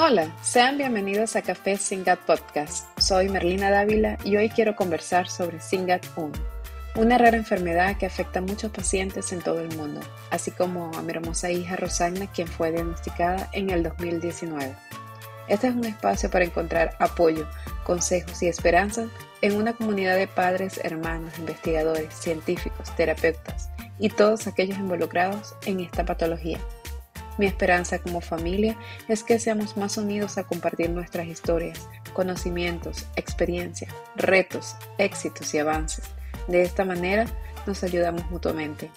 Hola, sean bienvenidos a Café Singat Podcast. Soy Merlina Dávila y hoy quiero conversar sobre Singat 1, una rara enfermedad que afecta a muchos pacientes en todo el mundo, así como a mi hermosa hija Rosagna, quien fue diagnosticada en el 2019. Este es un espacio para encontrar apoyo, consejos y esperanzas en una comunidad de padres, hermanos, investigadores, científicos, terapeutas y todos aquellos involucrados en esta patología. Mi esperanza como familia es que seamos más unidos a compartir nuestras historias, conocimientos, experiencias, retos, éxitos y avances. De esta manera nos ayudamos mutuamente.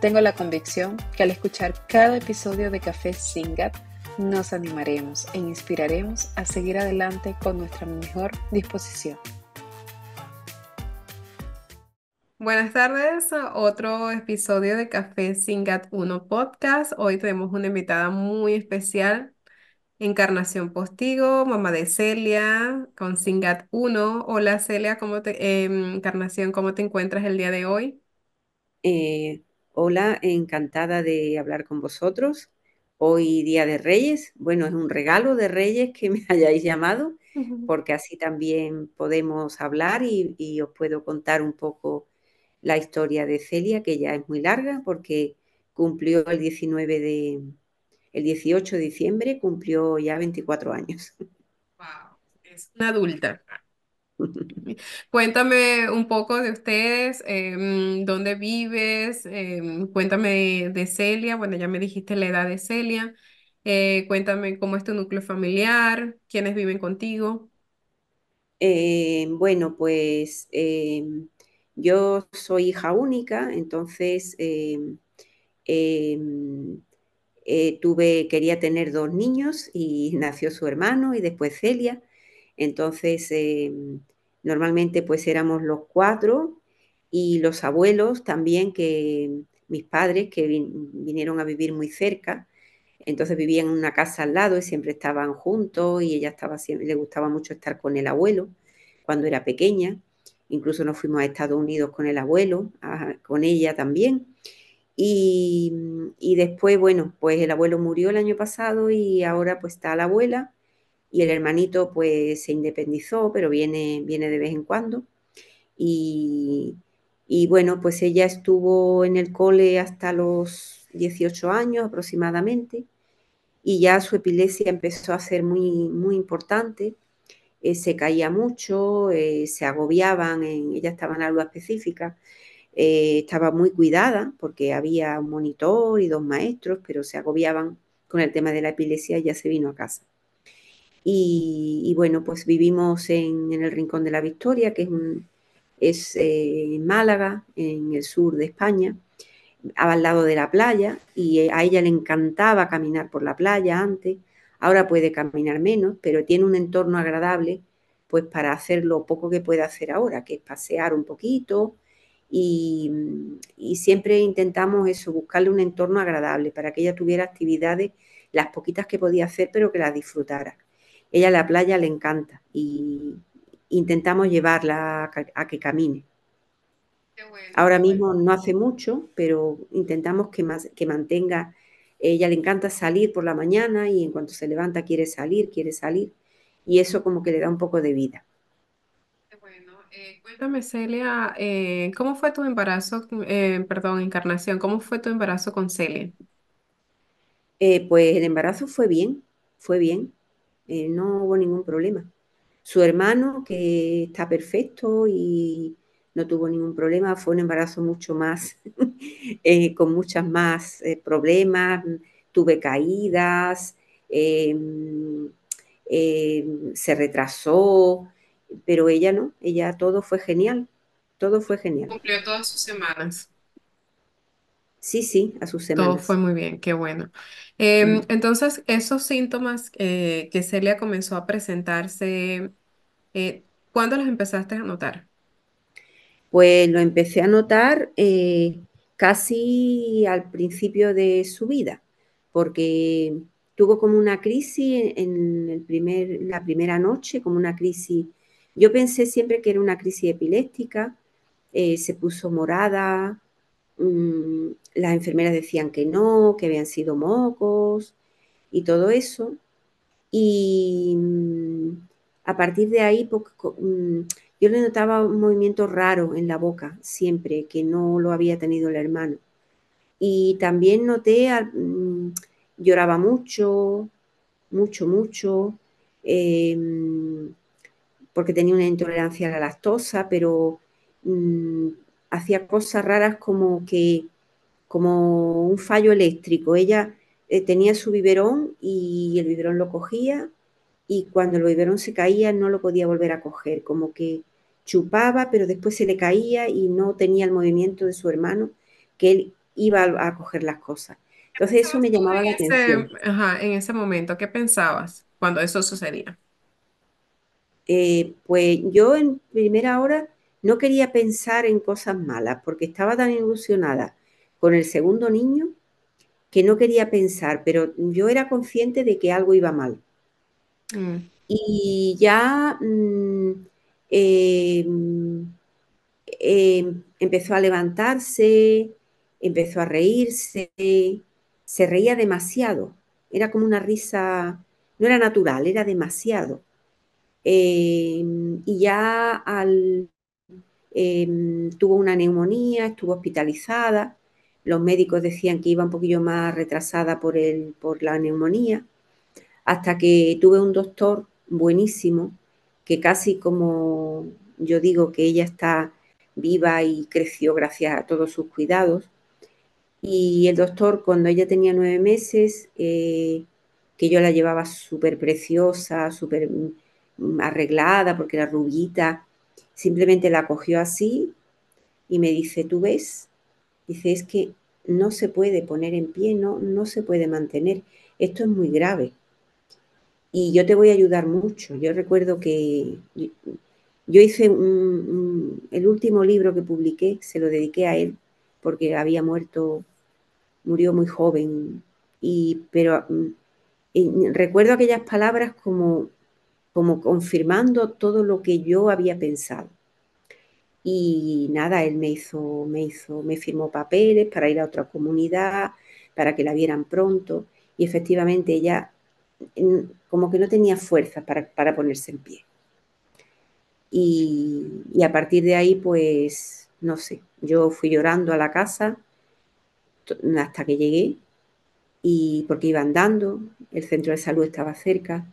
Tengo la convicción que al escuchar cada episodio de Café Singat, nos animaremos e inspiraremos a seguir adelante con nuestra mejor disposición. Buenas tardes, otro episodio de Café Singat 1 Podcast. Hoy tenemos una invitada muy especial, Encarnación Postigo, mamá de Celia, con Singat 1. Hola Celia, ¿cómo te, em, Encarnación, ¿cómo te encuentras el día de hoy? Eh, hola, encantada de hablar con vosotros. Hoy Día de Reyes, bueno, es un regalo de Reyes que me hayáis llamado, porque así también podemos hablar y, y os puedo contar un poco la historia de Celia, que ya es muy larga porque cumplió el 19 de, el 18 de diciembre, cumplió ya 24 años. Wow, es una adulta. Cuéntame un poco de ustedes, em, dónde vives, em, cuéntame de Celia, bueno, ya me dijiste la edad de Celia, eh, cuéntame cómo es tu núcleo familiar, quiénes viven contigo. Eh, bueno, pues em, yo soy hija única, entonces em, em, eh, tuve, quería tener dos niños y nació su hermano y después Celia. Entonces, em, normalmente pues éramos los cuatro y los abuelos también, que mis padres que vinieron a vivir muy cerca, entonces vivían en una casa al lado y siempre estaban juntos y ella estaba siempre, le gustaba mucho estar con el abuelo cuando era pequeña. Incluso nos fuimos a Estados Unidos con el abuelo, con ella también. Y, después, bueno, pues el abuelo murió el año pasado y ahora pues está la abuela y el hermanito pues se independizó, pero viene, viene de vez en cuando. Y, y bueno, pues ella estuvo en el cole hasta los 18 años aproximadamente y ya su epilepsia empezó a ser muy, muy importante eh, se caía mucho, eh, se agobiaban, en, ella estaba en algo específica, eh, estaba muy cuidada porque había un monitor y dos maestros, pero se agobiaban con el tema de la epilepsia y ya se vino a casa. Y, bueno, pues vivimos en, el Rincón de la Victoria, que es, es en Málaga, en el sur de España, al lado de la playa, y a ella le encantaba caminar por la playa antes Ahora puede caminar menos, pero tiene un entorno agradable pues para hacer lo poco que puede hacer ahora, que es pasear un poquito y, siempre intentamos eso, buscarle un entorno agradable para que ella tuviera actividades, las poquitas que podía hacer, pero que las disfrutara. Ella la playa le encanta y intentamos llevarla a, que camine. Ahora mismo no hace mucho, pero intentamos que, más, que mantenga ella le encanta salir por la mañana y en cuanto se levanta quiere salir, quiere salir. Y eso como que le da un poco de vida. Bueno, eh, cuéntame Celia, eh, ¿cómo fue tu embarazo, eh, perdón, Encarnación, cómo fue tu embarazo con Celia? pues el embarazo fue bien, fue bien, no hubo ningún problema. Su hermano, que está perfecto y no tuvo ningún problema, fue un embarazo mucho más, eh, con muchas más eh, problemas, tuve caídas, em, em, se retrasó, pero ella no, ella todo fue genial, todo fue genial. Cumplió todas sus semanas. Sí, sí, a sus semanas. Todo fue muy bien, qué bueno. Em, mm. Entonces, esos síntomas eh, que Celia comenzó a presentarse, ¿cuándo los empezaste a notar? Pues lo empecé a notar eh, casi al principio de su vida, porque tuvo como una crisis en el primer, la primera noche, como una crisis. Yo pensé siempre que era una crisis epiléptica, eh, se puso morada, mm, las enfermeras decían que no, que habían sido mocos y todo eso. Y mm, a partir de ahí, pues, mm, yo le notaba un movimiento raro en la boca, siempre, que no lo había tenido el hermano. Y también noté, mm, lloraba mucho, mucho, mucho, em, porque tenía una intolerancia a la lactosa, pero hacía cosas raras como que, como un fallo eléctrico. Ella eh, tenía su biberón y el biberón lo cogía y cuando el biberón se caía no lo podía volver a coger, como que chupaba, pero después se le caía y no tenía el movimiento de su hermano, que él iba a, coger las cosas. Entonces eso me llamaba la atención. Ajá, en ese momento, ¿qué pensabas cuando eso sucedía? Eh, pues yo en primera hora no quería pensar en cosas malas porque estaba tan ilusionada con el segundo niño que no quería pensar, pero yo era consciente de que algo iba mal. Mm. Y ya mm, em, em, empezó a levantarse, empezó a reírse, se reía demasiado, era como una risa, no era natural, era demasiado. Em, y ya Em, tuvo una neumonía, estuvo hospitalizada, los médicos decían que iba un poquillo más retrasada por, el, por la neumonía, hasta que tuve un doctor buenísimo, que casi como yo digo que ella está viva y creció gracias a todos sus cuidados. Y el doctor, cuando ella tenía nueve meses, eh, que yo la llevaba súper preciosa, súper mm, arreglada, porque era rubita, Simplemente la cogió así y me dice, ¿tú ves? Dice, es que no se puede poner en pie, no, no se puede mantener. Esto es muy grave. Y yo te voy a ayudar mucho. Yo recuerdo que yo hice el último libro que publiqué, se lo dediqué a él, porque había muerto, murió muy joven. Y, pero recuerdo aquellas palabras como como confirmando todo lo que yo había pensado. Y nada, él me hizo, me hizo, me firmó papeles para ir a otra comunidad, para que la vieran pronto. Y efectivamente ella como que no tenía fuerza para, ponerse en pie. Y, y, a partir de ahí, pues, no sé, yo fui llorando a la casa hasta que llegué, y porque iba andando, el centro de salud estaba cerca,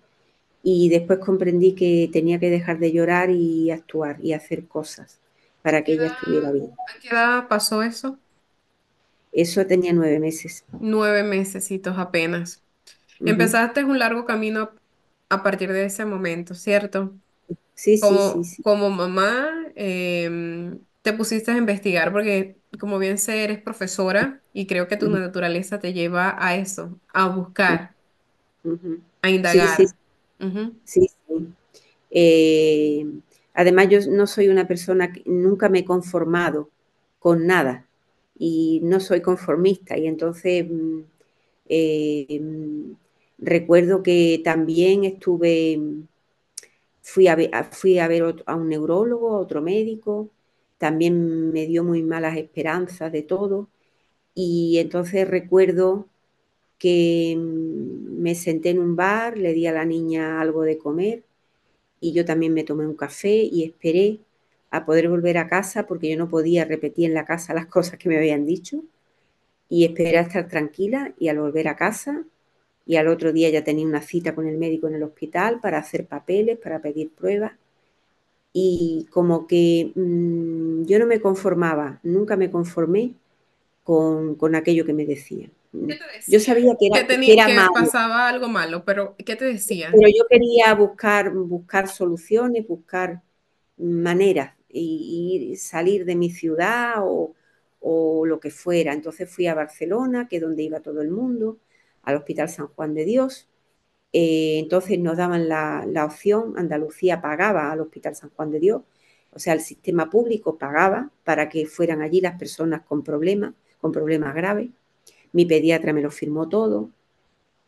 y después comprendí que tenía que dejar de llorar y actuar y hacer cosas para que ella estuviera bien. ¿A qué edad pasó eso? Eso tenía nueve meses. Nueve mesecitos apenas. Empezaste un largo camino a partir de ese momento, ¿cierto? Sí, sí, sí, sí. Como mamá, em, te pusiste a investigar porque, como bien sé, eres profesora y creo que tu naturaleza te lleva a eso, a buscar, a indagar. Sí, sí. Sí, sí. Eh, además, yo no soy una persona que nunca me he conformado con nada y no soy conformista. Y entonces mm, eh, mm, recuerdo que también estuve, fui a ver, fui a, ver a un neurólogo, a otro médico, también me dio muy malas esperanzas de todo. Y entonces recuerdo que mm, me senté en un bar, le di a la niña algo de comer y yo también me tomé un café y esperé a poder volver a casa porque yo no podía repetir en la casa las cosas que me habían dicho y esperé a estar tranquila y al volver a casa y al otro día ya tenía una cita con el médico en el hospital para hacer papeles, para pedir pruebas y como que mm, yo no me conformaba, nunca me conformé con, con aquello que me decían. Yo sabía que era, que era pasaba algo malo, pero ¿qué te decía? Pero yo quería buscar, buscar soluciones, buscar maneras y, salir de mi ciudad o, lo que fuera. Entonces fui a Barcelona, que es donde iba todo el mundo, al Hospital San Juan de Dios. Eh, entonces nos daban la, la, opción, Andalucía pagaba al Hospital San Juan de Dios, o sea, el sistema público pagaba para que fueran allí las personas con problemas, con problemas graves mi pediatra me lo firmó todo,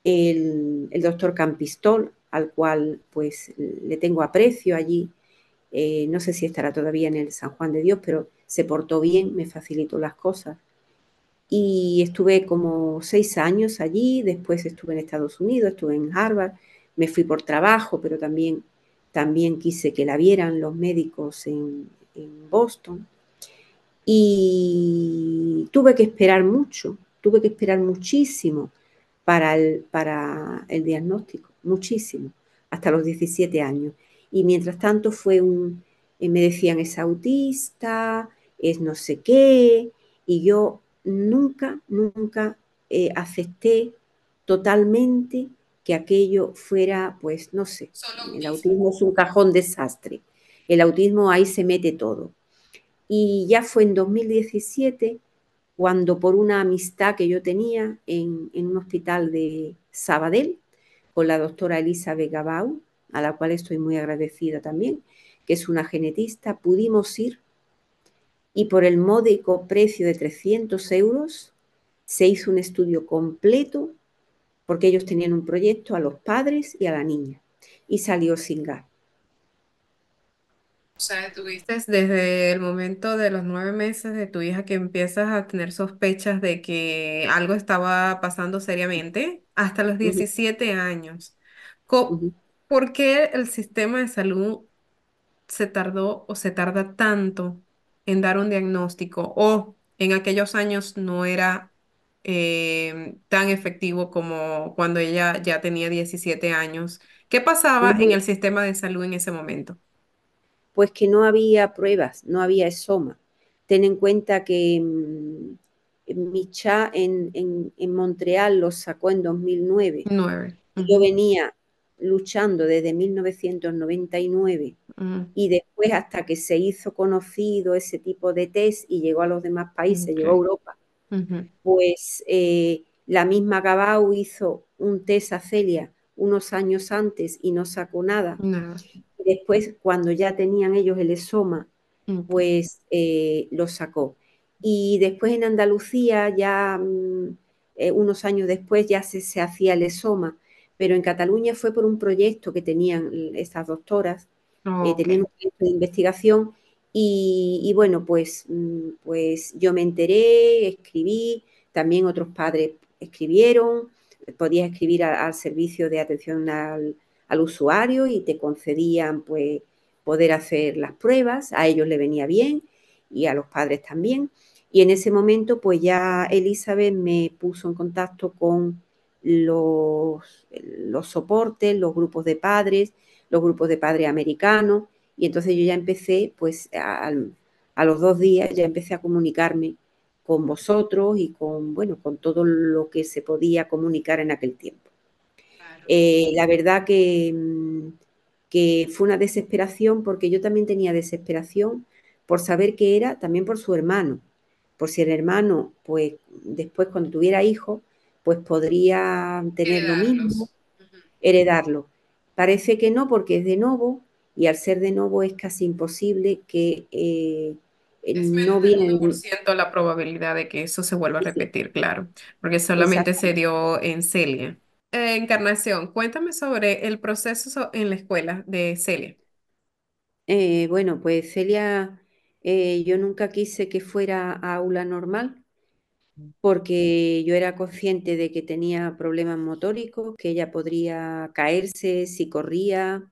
el, doctor Campistol, al cual pues le tengo aprecio allí, eh, no sé si estará todavía en el San Juan de Dios, pero se portó bien, me facilitó las cosas. Y estuve como seis años allí, después estuve en Estados Unidos, estuve en Harvard, me fui por trabajo, pero también, también quise que la vieran los médicos en, Boston. Y tuve que esperar mucho, tuve que esperar muchísimo para el, para el diagnóstico, muchísimo, hasta los 17 años. Y mientras tanto fue un, eh, me decían es autista, es no sé qué, y yo nunca, nunca eh, acepté totalmente que aquello fuera, pues no sé, el autismo es un cajón desastre, el autismo ahí se mete todo. Y ya fue en 2017 cuando por una amistad que yo tenía en, un hospital de Sabadell con la doctora Elizabeth Gabau, a la cual estoy muy agradecida también, que es una genetista, pudimos ir y por el módico precio de 300 euros se hizo un estudio completo porque ellos tenían un proyecto a los padres y a la niña y salió sin gas. O sea, tuviste desde el momento de los nueve meses de tu hija que empiezas a tener sospechas de que algo estaba pasando seriamente hasta los 17 años. ¿Por qué el sistema de salud se tardó o se tarda tanto en dar un diagnóstico o en aquellos años no era eh, tan efectivo como cuando ella ya tenía 17 años? ¿Qué pasaba en el sistema de salud en ese momento? pues que no había pruebas, no había ESOMA. Ten en cuenta que mm, Micha en, en, Montreal lo sacó en 2009. Yo venía luchando desde 1999 y después hasta que se hizo conocido ese tipo de test y llegó a los demás países, llegó a Europa, pues eh, la misma Gabau hizo un test a Celia unos años antes y no sacó nada. Después, cuando ya tenían ellos el ESOMA, pues eh, lo sacó. Y después en Andalucía, ya mm, eh, unos años después, ya se, se, hacía el ESOMA, pero en Cataluña fue por un proyecto que tenían estas doctoras, eh, tenían un proyecto de investigación y, bueno, pues, mm, pues yo me enteré, escribí, también otros padres escribieron, podía escribir al servicio de atención al, al usuario y te concedían pues poder hacer las pruebas, a ellos le venía bien y a los padres también. Y en ese momento pues ya Elizabeth me puso en contacto con los, los soportes, los grupos de padres, los grupos de padres americanos y entonces yo ya empecé pues a, a los dos días ya empecé a comunicarme con vosotros y con, bueno, con todo lo que se podía comunicar en aquel tiempo. Eh, la verdad mm, que, fue una desesperación porque yo también tenía desesperación por saber que era, también por su hermano, por si el hermano, pues después cuando tuviera hijos, pues podría tener lo mismo, heredarlo. Parece que no, porque es de nuevo y al ser de nuevo es casi imposible que eh, es no viene por ciento la probabilidad de que eso se vuelva a repetir, claro, porque solamente se dio en Celia. Eh, Encarnación, cuéntame sobre el proceso en la escuela de Celia. Eh, bueno, pues Celia, eh, yo nunca quise que fuera aula normal porque yo era consciente de que tenía problemas motóricos, que ella podría caerse si corría,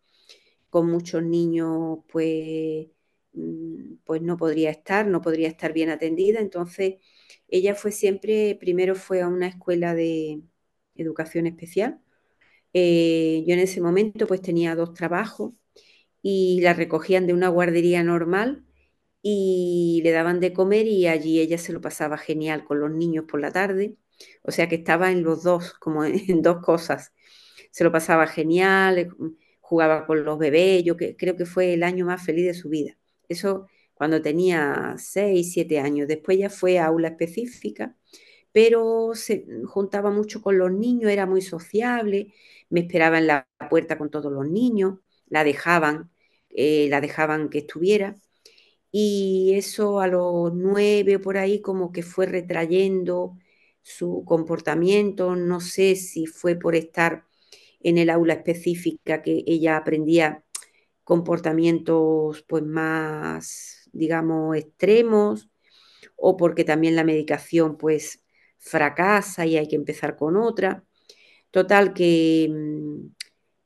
con muchos niños pues, mm, pues no podría estar, no podría estar bien atendida. Entonces, ella fue siempre, primero fue a una escuela de, educación especial. Eh, yo en ese momento pues tenía dos trabajos y la recogían de una guardería normal y le daban de comer y allí ella se lo pasaba genial con los niños por la tarde. O sea que estaba en los dos, como en dos cosas. Se lo pasaba genial, eh, jugaba con los bebés, yo creo que fue el año más feliz de su vida. Eso cuando tenía 6, 7 años. Después ya fue a aula específica pero se juntaba mucho con los niños, era muy sociable, me esperaba en la puerta con todos los niños, la dejaban, eh, la dejaban que estuviera. Y eso a los nueve por ahí como que fue retrayendo su comportamiento, no sé si fue por estar en el aula específica que ella aprendía comportamientos pues más, digamos, extremos, o porque también la medicación pues fracasa y hay que empezar con otra. Total que, mm,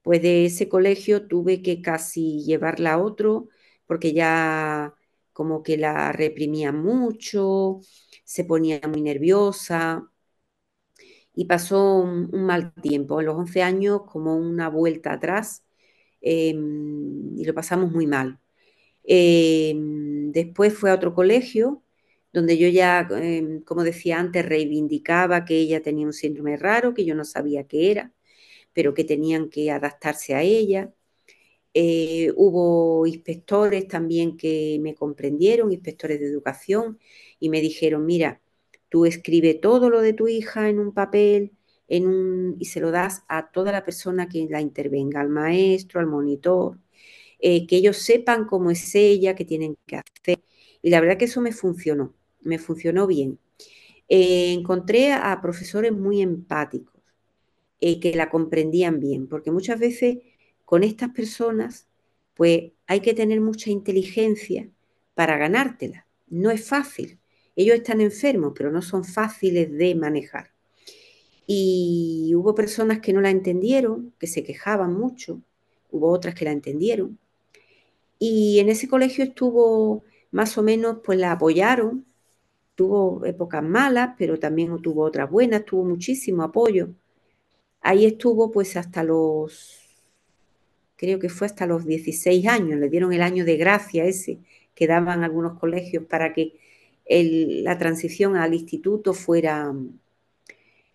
pues de ese colegio tuve que casi llevarla a otro porque ya como que la reprimía mucho, se ponía muy nerviosa y pasó un, mal tiempo. A los 11 años como una vuelta atrás em, y lo pasamos muy mal. Em, después fue a otro colegio donde yo ya, em, como decía antes, reivindicaba que ella tenía un síndrome raro, que yo no sabía qué era, pero que tenían que adaptarse a ella. Eh, hubo inspectores también que me comprendieron, inspectores de educación, y me dijeron, mira, tú escribe todo lo de tu hija en un papel en un, y se lo das a toda la persona que la intervenga, al maestro, al monitor, eh, que ellos sepan cómo es ella, qué tienen que hacer. Y la verdad que eso me funcionó me funcionó bien. Eh, encontré a profesores muy empáticos, que la comprendían bien, porque muchas veces con estas personas, pues hay que tener mucha inteligencia para ganártela. No es fácil. Ellos están enfermos, pero no son fáciles de manejar. Y hubo personas que no la entendieron, que se quejaban mucho, hubo otras que la entendieron. Y en ese colegio estuvo más o menos, pues la apoyaron, tuvo épocas malas, pero también tuvo otras buenas, tuvo muchísimo apoyo. Ahí estuvo pues hasta los, creo que fue hasta los 16 años, le dieron el año de gracia ese que daban algunos colegios para que la transición al instituto fuera,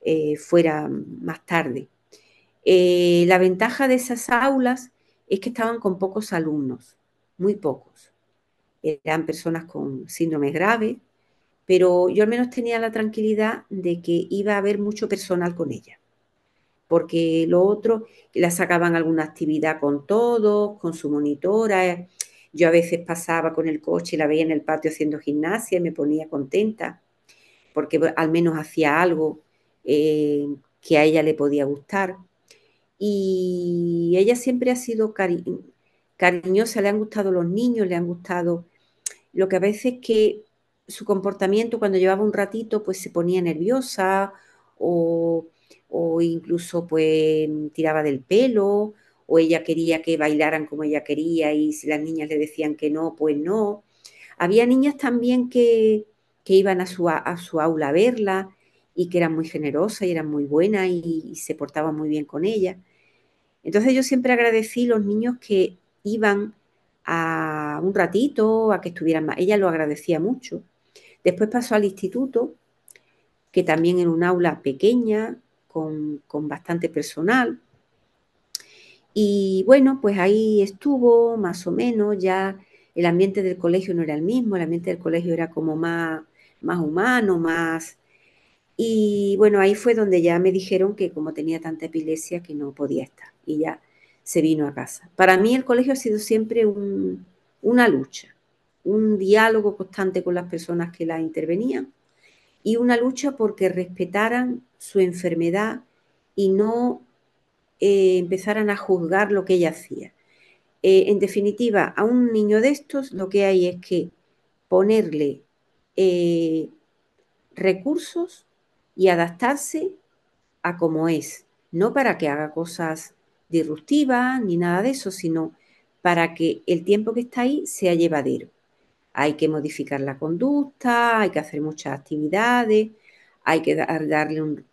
eh, fuera más tarde. Eh, la ventaja de esas aulas es que estaban con pocos alumnos, muy pocos. Eran personas con síndromes graves, pero yo al menos tenía la tranquilidad de que iba a haber mucho personal con ella, porque lo otro, la sacaban alguna actividad con todos, con su monitora, yo a veces pasaba con el coche y la veía en el patio haciendo gimnasia y me ponía contenta, porque al menos hacía algo eh, que a ella le podía gustar. Y ella siempre ha sido cariñosa, le han gustado los niños, le han gustado lo que a veces que su comportamiento cuando llevaba un ratito pues se ponía nerviosa o, incluso pues tiraba del pelo o ella quería que bailaran como ella quería y si las niñas le decían que no, pues no. Había niñas también que, iban a su, a su, aula a verla y que eran muy generosas y eran muy buenas y, se portaban muy bien con ella. Entonces yo siempre agradecí los niños que iban a un ratito, a que estuvieran más. Ella lo agradecía mucho. Después pasó al instituto, que también en un aula pequeña, con, bastante personal. Y bueno, pues ahí estuvo más o menos, ya el ambiente del colegio no era el mismo, el ambiente del colegio era como más, más humano, más... Y bueno, ahí fue donde ya me dijeron que como tenía tanta epilepsia que no podía estar y ya se vino a casa. Para mí el colegio ha sido siempre una lucha, un diálogo constante con las personas que la intervenían y una lucha porque respetaran su enfermedad y no eh, empezaran a juzgar lo que ella hacía. Eh, en definitiva, a un niño de estos lo que hay es que ponerle eh, recursos y adaptarse a como es, no para que haga cosas disruptivas ni nada de eso, sino para que el tiempo que está ahí sea llevadero hay que modificar la conducta, hay que hacer muchas actividades, hay que darle un,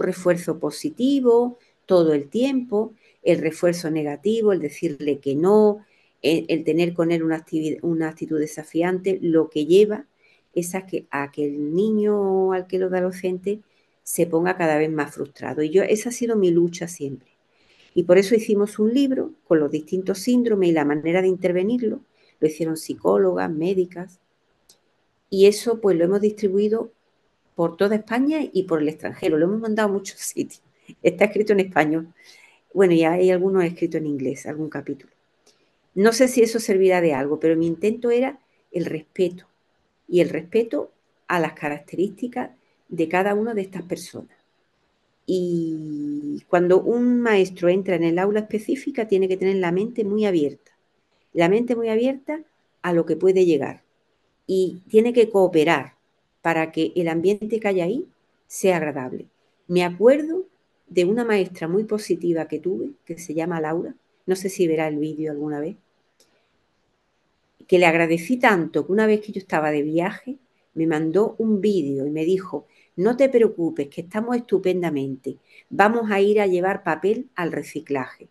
refuerzo positivo todo el tiempo, el refuerzo negativo, el decirle que no, el, tener con él una, una, actitud desafiante, lo que lleva es a que, a que el niño al que lo da docente se ponga cada vez más frustrado. Y yo, esa ha sido mi lucha siempre. Y por eso hicimos un libro con los distintos síndromes y la manera de intervenirlo, lo hicieron psicólogas, médicas, y eso pues lo hemos distribuido por toda España y por el extranjero, lo hemos mandado a muchos sitios. Está escrito en español. Bueno, y hay algunos escritos en inglés, algún capítulo. No sé si eso servirá de algo, pero mi intento era el respeto y el respeto a las características de cada una de estas personas. Y cuando un maestro entra en el aula específica, tiene que tener la mente muy abierta la mente muy abierta a lo que puede llegar y tiene que cooperar para que el ambiente que haya ahí sea agradable. Me acuerdo de una maestra muy positiva que tuve, que se llama Laura, no sé si verá el vídeo alguna vez, que le agradecí tanto que una vez que yo estaba de viaje, me mandó un vídeo y me dijo, no te preocupes, que estamos estupendamente, vamos a ir a llevar papel al reciclaje.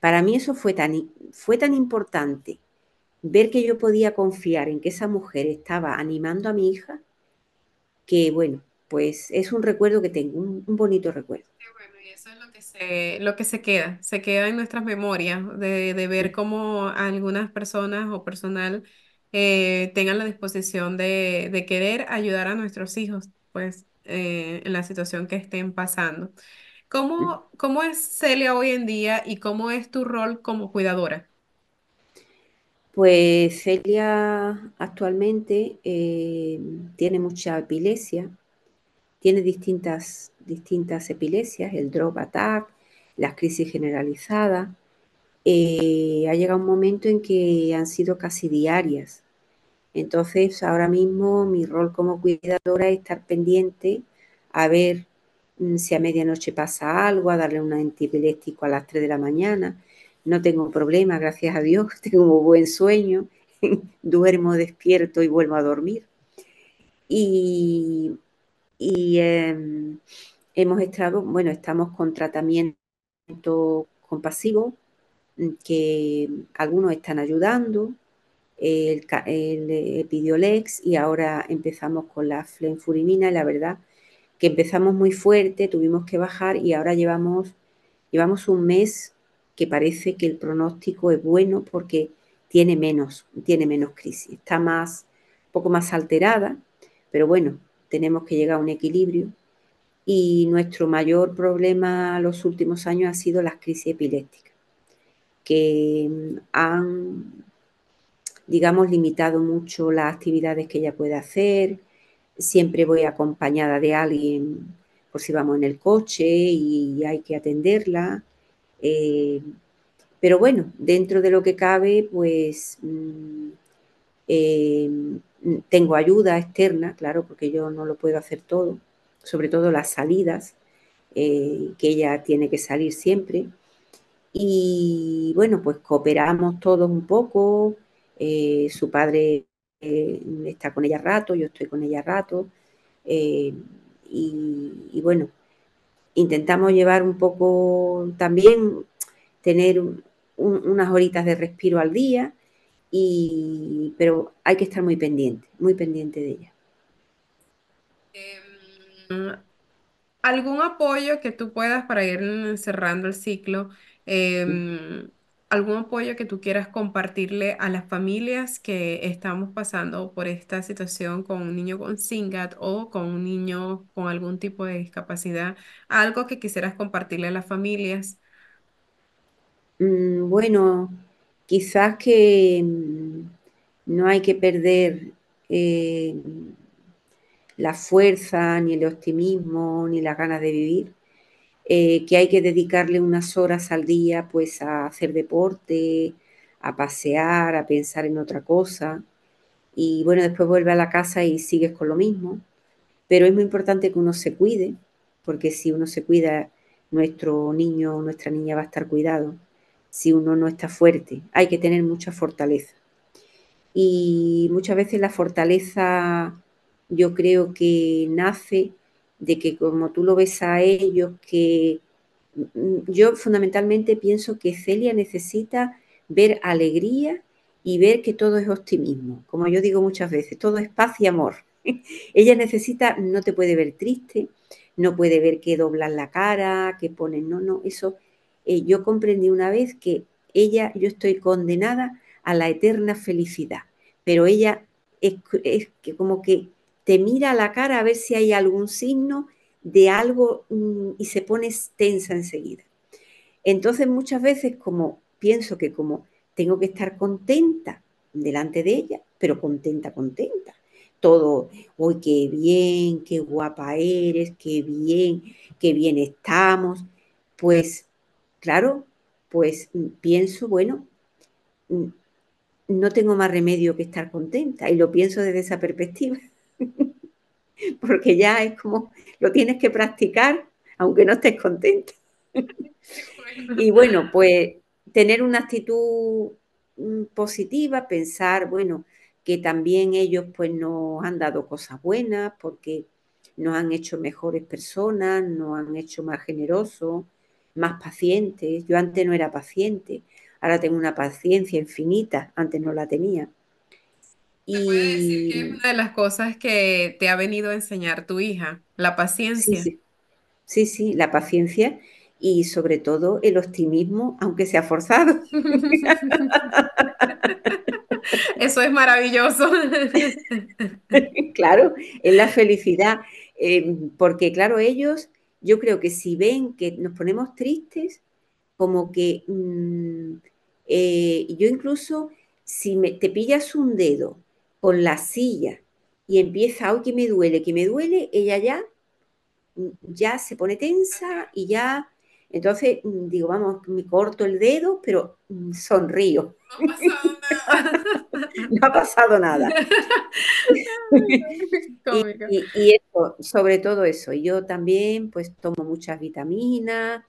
Para mí eso fue tan, fue tan importante, ver que yo podía confiar en que esa mujer estaba animando a mi hija, que bueno, pues es un recuerdo que tengo, un, bonito recuerdo. bueno, y eso es lo que se, lo que se queda, se queda en nuestras memorias, de, ver cómo algunas personas o personal eh, tengan la disposición de, querer ayudar a nuestros hijos, pues, eh, en la situación que estén pasando. ¿Cómo, ¿Cómo es Celia hoy en día y cómo es tu rol como cuidadora? Pues Celia actualmente eh, tiene mucha epilepsia, tiene distintas, distintas epilesias, el drop attack, las crisis generalizadas. Eh, ha llegado un momento en que han sido casi diarias. Entonces, ahora mismo mi rol como cuidadora es estar pendiente a ver mm, si a medianoche pasa algo, a darle un antiepiléptico a las 3 de la mañana, no tengo problema, gracias a Dios, tengo un buen sueño, duermo despierto y vuelvo a dormir. Y, em, hemos estado, bueno, estamos con tratamiento compasivo, mm, que algunos están ayudando, el, el Epidiolex y ahora empezamos con la flenfurimina y la verdad que empezamos muy fuerte, tuvimos que bajar y ahora llevamos, llevamos un mes que parece que el pronóstico es bueno porque tiene menos, tiene menos crisis, está más, un poco más alterada, pero bueno, tenemos que llegar a un equilibrio. Y nuestro mayor problema los últimos años ha sido las crisis epilépticas, que mm, han, digamos, limitado mucho las actividades que ella puede hacer. Siempre voy acompañada de alguien por si vamos en el coche y hay que atenderla. Eh, pero bueno, dentro de lo que cabe, pues mm, eh, tengo ayuda externa, claro, porque yo no lo puedo hacer todo, sobre todo las salidas, eh, que ella tiene que salir siempre. Y bueno, pues cooperamos todos un poco. su padre está con ella rato, yo estoy con ella rato. y, bueno, intentamos llevar un poco también, tener unas horitas de respiro al día, y, pero hay que estar muy pendiente, muy pendiente de ella. Em, ¿Algún apoyo que tú puedas para ir cerrando el ciclo? Em, ¿Algún apoyo que tú quieras compartirle a las familias que estamos pasando por esta situación con un niño con SINGAT o con un niño con algún tipo de discapacidad? ¿Algo que quisieras compartirle a las familias? Mm, bueno, quizás que mm, no hay que perder eh, la fuerza, ni el optimismo, ni las ganas de vivir, eh, que hay que dedicarle unas horas al día pues a hacer deporte, a pasear, a pensar en otra cosa. Y bueno, después vuelve a la casa y sigues con lo mismo. Pero es muy importante que uno se cuide, porque si uno se cuida, nuestro niño o nuestra niña va a estar cuidado si uno no está fuerte. Hay que tener mucha fortaleza. Y muchas veces la fortaleza yo creo que nace de que como tú lo ves a ellos, que mm, yo fundamentalmente pienso que Celia necesita ver alegría y ver que todo es optimismo. Como yo digo muchas veces, todo es paz y amor. Ella necesita, no te puede ver triste, no puede ver que doblan la cara, que ponen, no, no, eso eh, yo comprendí una vez que ella, yo estoy condenada a la eterna felicidad, pero ella es, que como que te mira a la cara a ver si hay algún signo de algo mm, y se pone tensa enseguida. Entonces muchas veces como pienso que como tengo que estar contenta delante de ella, pero contenta, contenta. Todo, hoy qué bien, qué guapa eres, qué bien, qué bien estamos. Pues claro, pues mm, pienso, bueno, mm, no tengo más remedio que estar contenta y lo pienso desde esa perspectiva, porque ya es como lo tienes que practicar aunque no estés contenta. y bueno, pues tener una actitud mm, positiva, pensar, bueno, que también ellos pues nos han dado cosas buenas porque nos han hecho mejores personas, nos han hecho más generosos, más pacientes. Yo antes no era paciente, ahora tengo una paciencia infinita, antes no la tenía. ¿Te y... puede decir que es una de las cosas que te ha venido a enseñar tu hija, la paciencia? Sí, sí, sí, la paciencia y sobre todo el optimismo, aunque sea forzado. Eso es maravilloso. claro, es la felicidad, eh, porque claro, ellos, yo creo que si ven que nos ponemos tristes, como que mm, eh, yo incluso, si me, te pillas un dedo con la silla y empieza, hoy que me duele, que me duele, ella ya, ya se pone tensa y ya entonces mm, digo, vamos, me corto el dedo, pero mm, sonrío. No ha pasado nada. y, eso, sobre todo eso. Yo también pues tomo muchas vitaminas.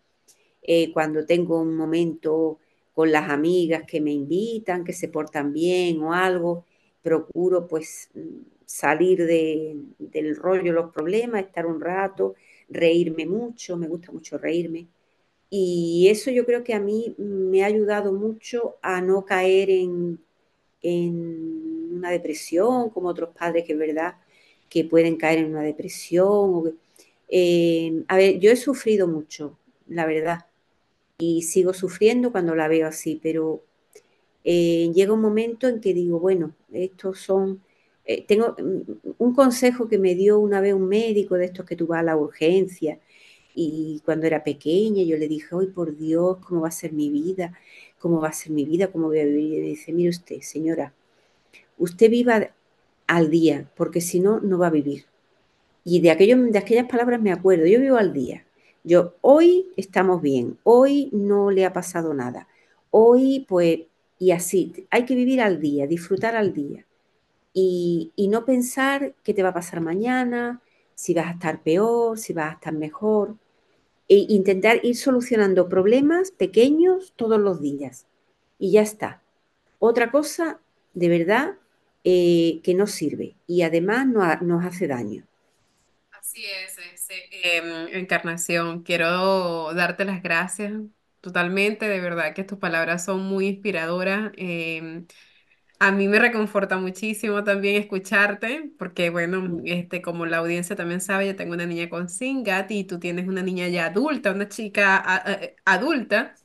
Eh, cuando tengo un momento con las amigas que me invitan, que se portan bien o algo, procuro pues salir del rollo, los problemas, estar un rato, reírme mucho, me gusta mucho reírme. Y eso yo creo que a mí me ha ayudado mucho a no caer en, una depresión, como otros padres que es verdad que pueden caer en una depresión. Eh, a ver, yo he sufrido mucho, la verdad, y sigo sufriendo cuando la veo así, pero eh, llega un momento en que digo, bueno, estos son... Eh, tengo mm, un consejo que me dio una vez un médico de estos que tú vas a la urgencia y cuando era pequeña yo le dije, hoy por Dios, ¿cómo va a ser mi vida? ¿Cómo va a ser mi vida? ¿Cómo voy a vivir? Y me dice, mire usted, señora, usted viva al día, porque si no, no va a vivir. Y de, aquello, de aquellas palabras me acuerdo, yo vivo al día. Yo, hoy estamos bien, hoy no le ha pasado nada, hoy pues, y así, hay que vivir al día, disfrutar al día. Y, y no pensar qué te va a pasar mañana, si vas a estar peor, si vas a estar mejor e intentar ir solucionando problemas pequeños todos los días. Y ya está. Otra cosa, de verdad, eh, que no sirve y además nos hace daño. Así es, em, Encarnación. Quiero darte las gracias totalmente, de verdad que tus palabras son muy inspiradoras. Em, a mí me reconforta muchísimo también escucharte, porque bueno, este, como la audiencia también sabe, yo tengo una niña con SINGAT y tú tienes una niña ya adulta, una chica adulta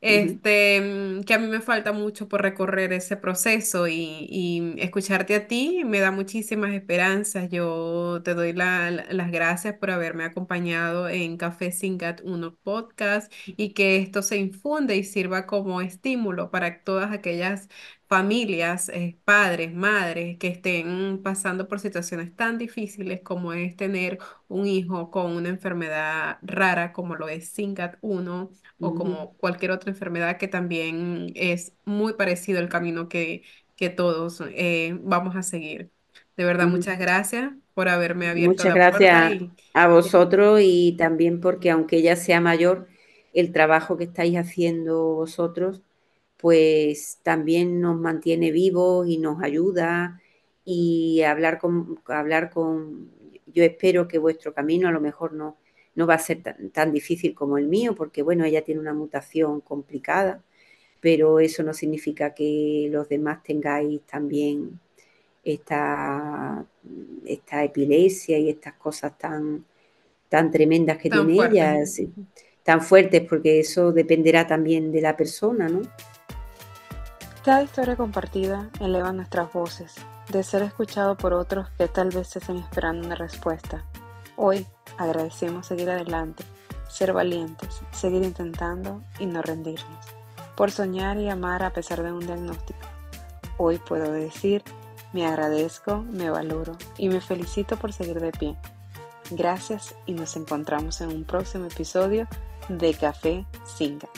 este, mm, que a mí me falta mucho por recorrer ese proceso y, escucharte a ti me da muchísimas esperanzas. Yo te doy las gracias por haberme acompañado en Café Singat 1 podcast y que esto se infunde y sirva como estímulo para todas aquellas familias, eh, padres, madres que estén pasando por situaciones tan difíciles como es tener un hijo con una enfermedad rara como lo es SINGAT 1 o como cualquier otra enfermedad que también es muy parecido al camino que, que todos eh, vamos a seguir. De verdad, muchas gracias por haberme abierto muchas la gracias puerta a vosotros y también porque aunque ella sea mayor, el trabajo que estáis haciendo vosotros pues también nos mantiene vivos y nos ayuda y hablar con, hablar con, yo espero que vuestro camino a lo mejor no, no va a ser tan, difícil como el mío, porque bueno, ella tiene una mutación complicada, pero eso no significa que los demás tengáis también esta, esta epilepsia y estas cosas tan, tan tremendas que tiene ella, tan fuertes, porque eso dependerá también de la persona, ¿no? Cada historia compartida eleva nuestras voces, de ser escuchado por otros que tal vez estén esperando una respuesta. Hoy agradecemos seguir adelante, ser valientes, seguir intentando y no rendirnos, por soñar y amar a pesar de un diagnóstico. Hoy puedo decir, me agradezco, me valoro y me felicito por seguir de pie. Gracias y nos encontramos en un próximo episodio de Café Singa.